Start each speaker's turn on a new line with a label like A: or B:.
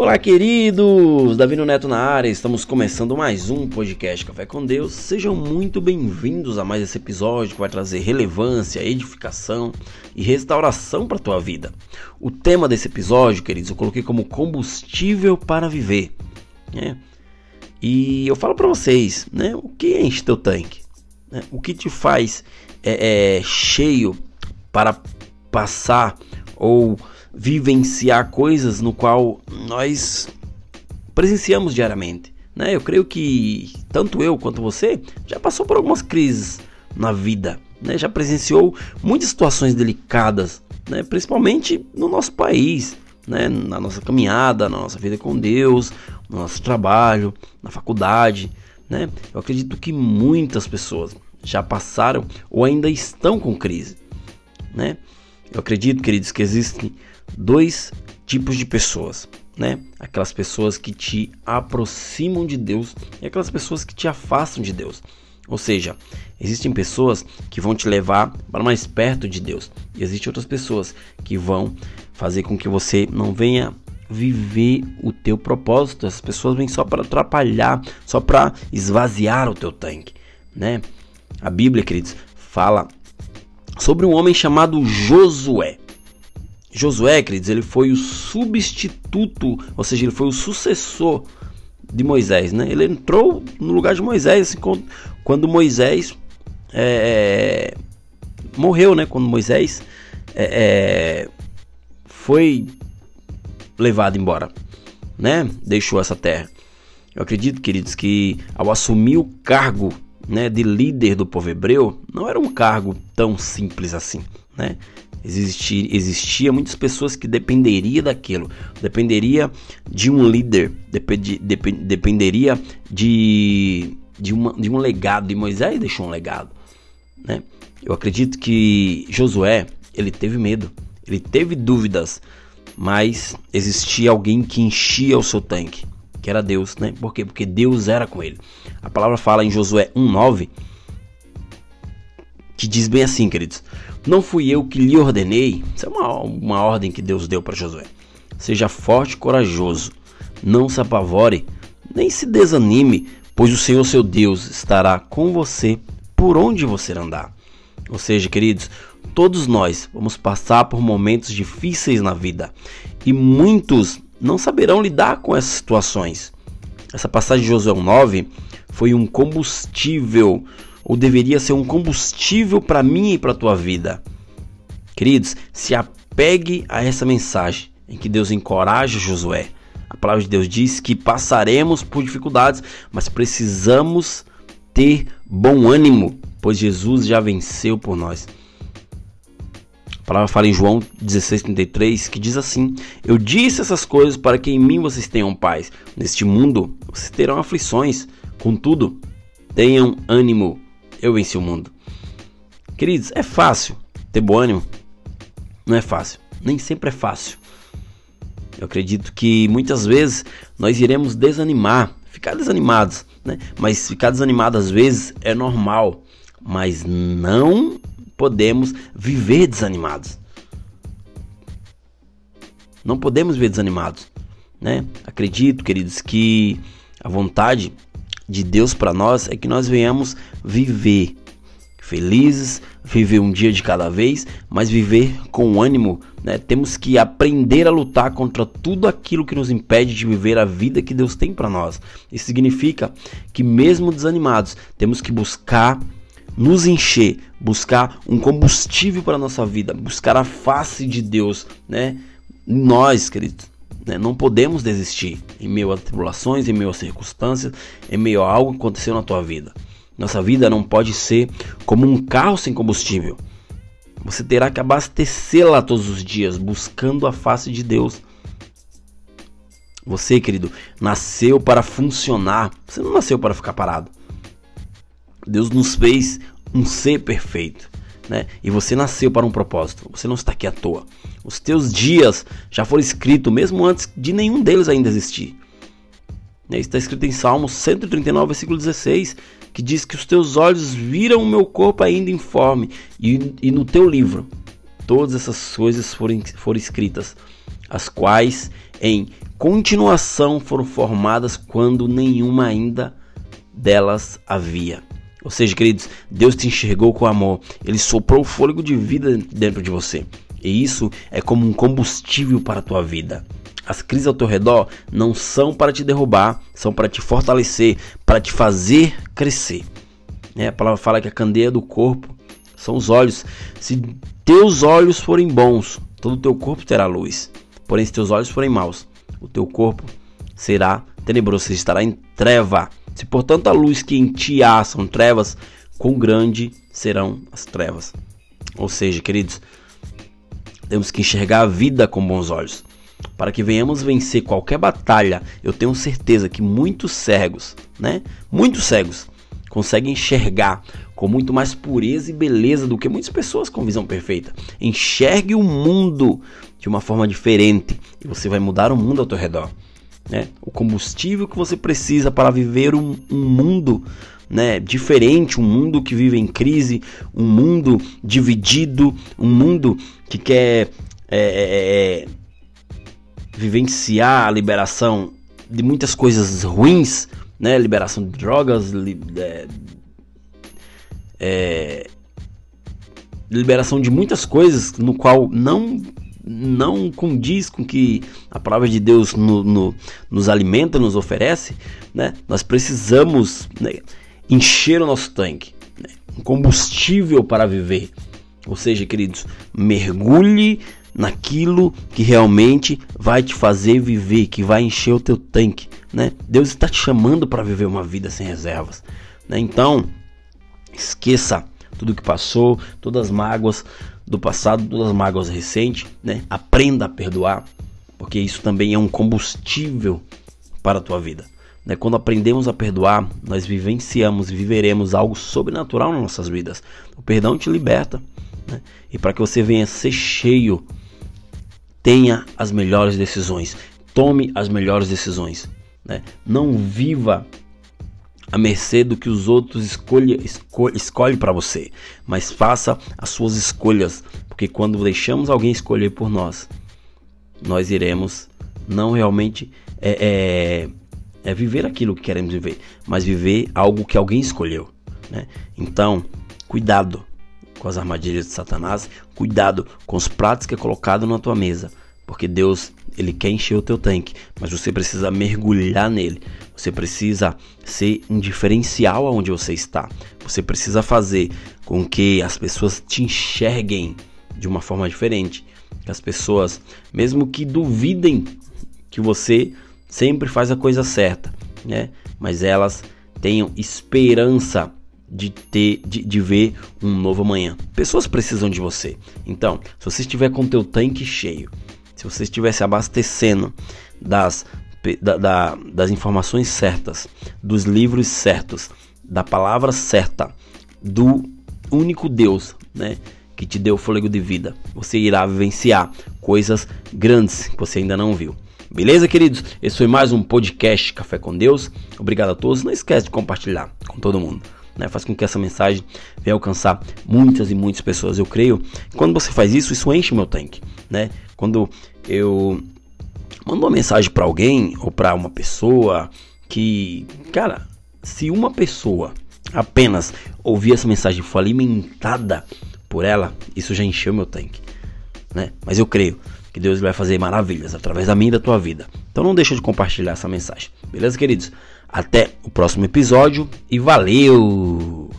A: Olá, queridos! Davi Neto na área, estamos começando mais um podcast Café com Deus. Sejam muito bem-vindos a mais esse episódio que vai trazer relevância, edificação e restauração para a tua vida. O tema desse episódio, queridos, eu coloquei como combustível para viver. Né? E eu falo para vocês, né? O que enche teu tanque? Né? O que te faz é, é, cheio para passar ou vivenciar coisas no qual nós presenciamos diariamente. Né? Eu creio que tanto eu quanto você já passou por algumas crises na vida, né? já presenciou muitas situações delicadas, né? principalmente no nosso país, né? na nossa caminhada, na nossa vida com Deus, no nosso trabalho, na faculdade. Né? Eu acredito que muitas pessoas já passaram ou ainda estão com crise. Né? Eu acredito, queridos, que existem dois tipos de pessoas, né? Aquelas pessoas que te aproximam de Deus e aquelas pessoas que te afastam de Deus. Ou seja, existem pessoas que vão te levar para mais perto de Deus e existem outras pessoas que vão fazer com que você não venha viver o teu propósito. Essas pessoas vêm só para atrapalhar, só para esvaziar o teu tanque, né? A Bíblia, queridos, fala sobre um homem chamado Josué. Josué, queridos, ele foi o substituto, ou seja, ele foi o sucessor de Moisés, né? Ele entrou no lugar de Moisés assim, quando, Moisés é, morreu, né? Quando Moisés é, é, foi levado embora, né? Deixou essa terra. Eu acredito, queridos, que ao assumir o cargo né, de líder do povo hebreu, não era um cargo tão simples assim, né? Existir, existia muitas pessoas que dependeria daquilo, dependeria de um líder, depend, depend, dependeria de, de, uma, de um legado. E Moisés deixou um legado, né? Eu acredito que Josué ele teve medo, ele teve dúvidas, mas existia alguém que enchia o seu tanque, que era Deus, né? Por quê? Porque Deus era com ele. A palavra fala em Josué 1:9 que diz bem assim, queridos: Não fui eu que lhe ordenei. Isso é uma, uma ordem que Deus deu para Josué. Seja forte e corajoso. Não se apavore, nem se desanime, pois o Senhor seu Deus estará com você por onde você andar. Ou seja, queridos, todos nós vamos passar por momentos difíceis na vida e muitos não saberão lidar com essas situações. Essa passagem de Josué 9 foi um combustível ou deveria ser um combustível para mim e para a tua vida. Queridos, se apegue a essa mensagem em que Deus encoraja Josué. A palavra de Deus diz que passaremos por dificuldades, mas precisamos ter bom ânimo, pois Jesus já venceu por nós. Palavra fala em João 16,33 que diz assim: Eu disse essas coisas para que em mim vocês tenham paz. Neste mundo vocês terão aflições, contudo, tenham ânimo eu venci o mundo. Queridos, é fácil ter bom ânimo? Não é fácil. Nem sempre é fácil. Eu acredito que muitas vezes nós iremos desanimar, ficar desanimados, né? Mas ficar desanimado às vezes é normal, mas não podemos viver desanimados. Não podemos viver desanimados, né? Acredito, queridos, que a vontade de Deus para nós é que nós venhamos viver felizes, viver um dia de cada vez, mas viver com ânimo. Né? Temos que aprender a lutar contra tudo aquilo que nos impede de viver a vida que Deus tem para nós. Isso significa que, mesmo desanimados, temos que buscar nos encher, buscar um combustível para a nossa vida, buscar a face de Deus, né? Nós, queridos, né? Não podemos desistir em meio a tribulações, em meio a circunstâncias, em meio a algo que aconteceu na tua vida. Nossa vida não pode ser como um carro sem combustível. Você terá que abastecê-la todos os dias, buscando a face de Deus. Você, querido, nasceu para funcionar. Você não nasceu para ficar parado. Deus nos fez um ser perfeito né? E você nasceu para um propósito. Você não está aqui à toa. Os teus dias já foram escritos mesmo antes de nenhum deles ainda existir. Né? Está escrito em Salmos 139, versículo 16, que diz que os teus olhos viram o meu corpo ainda informe, e, e no teu livro todas essas coisas foram, foram escritas, as quais em continuação foram formadas quando nenhuma ainda delas havia. Ou seja, queridos, Deus te enxergou com amor, Ele soprou o fôlego de vida dentro de você. E isso é como um combustível para a tua vida. As crises ao teu redor não são para te derrubar, são para te fortalecer, para te fazer crescer. É, a palavra fala que a candeia do corpo são os olhos. Se teus olhos forem bons, todo o teu corpo terá luz. Porém, se teus olhos forem maus, o teu corpo será tenebroso, estará em treva. Se portanto a luz que em ti há são trevas, quão grande serão as trevas. Ou seja, queridos, temos que enxergar a vida com bons olhos. Para que venhamos vencer qualquer batalha, eu tenho certeza que muitos cegos, né? Muitos cegos conseguem enxergar com muito mais pureza e beleza do que muitas pessoas com visão perfeita. Enxergue o mundo de uma forma diferente e você vai mudar o mundo ao teu redor. Né? O combustível que você precisa para viver um, um mundo né, diferente, um mundo que vive em crise, um mundo dividido, um mundo que quer é, é, é vivenciar a liberação de muitas coisas ruins, né, liberação de drogas, li, é, é, liberação de muitas coisas no qual não não condiz com que a palavra de Deus no, no, nos alimenta, nos oferece, né? Nós precisamos né, encher o nosso tanque, né? um combustível para viver. Ou seja, queridos, mergulhe naquilo que realmente vai te fazer viver, que vai encher o teu tanque, né? Deus está te chamando para viver uma vida sem reservas, né? Então, esqueça tudo que passou, todas as mágoas do passado, todas as mágoas recentes, né? Aprenda a perdoar, porque isso também é um combustível para a tua vida. Né? Quando aprendemos a perdoar, nós vivenciamos e viveremos algo sobrenatural nas nossas vidas. O perdão te liberta. Né? E para que você venha ser cheio tenha as melhores decisões, tome as melhores decisões. Né? Não viva à mercê do que os outros escolhe, escolhe, escolhe para você, mas faça as suas escolhas, porque quando deixamos alguém escolher por nós, nós iremos não realmente é, é, é viver aquilo que queremos viver, mas viver algo que alguém escolheu. Né? Então, cuidado, com as armadilhas de Satanás, cuidado com os pratos que é colocado na tua mesa, porque Deus ele quer encher o teu tanque, mas você precisa mergulhar nele. Você precisa ser um diferencial aonde você está. Você precisa fazer com que as pessoas te enxerguem de uma forma diferente. Que as pessoas, mesmo que duvidem que você sempre faz a coisa certa, né? Mas elas tenham esperança de ter, de, de ver um novo amanhã. Pessoas precisam de você. Então, se você estiver com teu tanque cheio, se você estivesse abastecendo das, da, da, das informações certas, dos livros certos, da palavra certa, do único Deus, né? Que te deu fôlego de vida, você irá vivenciar coisas grandes que você ainda não viu. Beleza, queridos? Esse foi mais um podcast Café com Deus. Obrigado a todos. Não esquece de compartilhar com todo mundo né? Faz com que essa mensagem venha alcançar muitas e muitas pessoas. Eu creio. Quando você faz isso, isso enche o meu tanque, né? Quando eu mando uma mensagem para alguém ou para uma pessoa que, cara, se uma pessoa apenas ouvir essa mensagem e for alimentada por ela, isso já encheu meu tanque, né? Mas eu creio que Deus vai fazer maravilhas através da minha e da tua vida. Então não deixa de compartilhar essa mensagem. Beleza, queridos? Até o próximo episódio e valeu!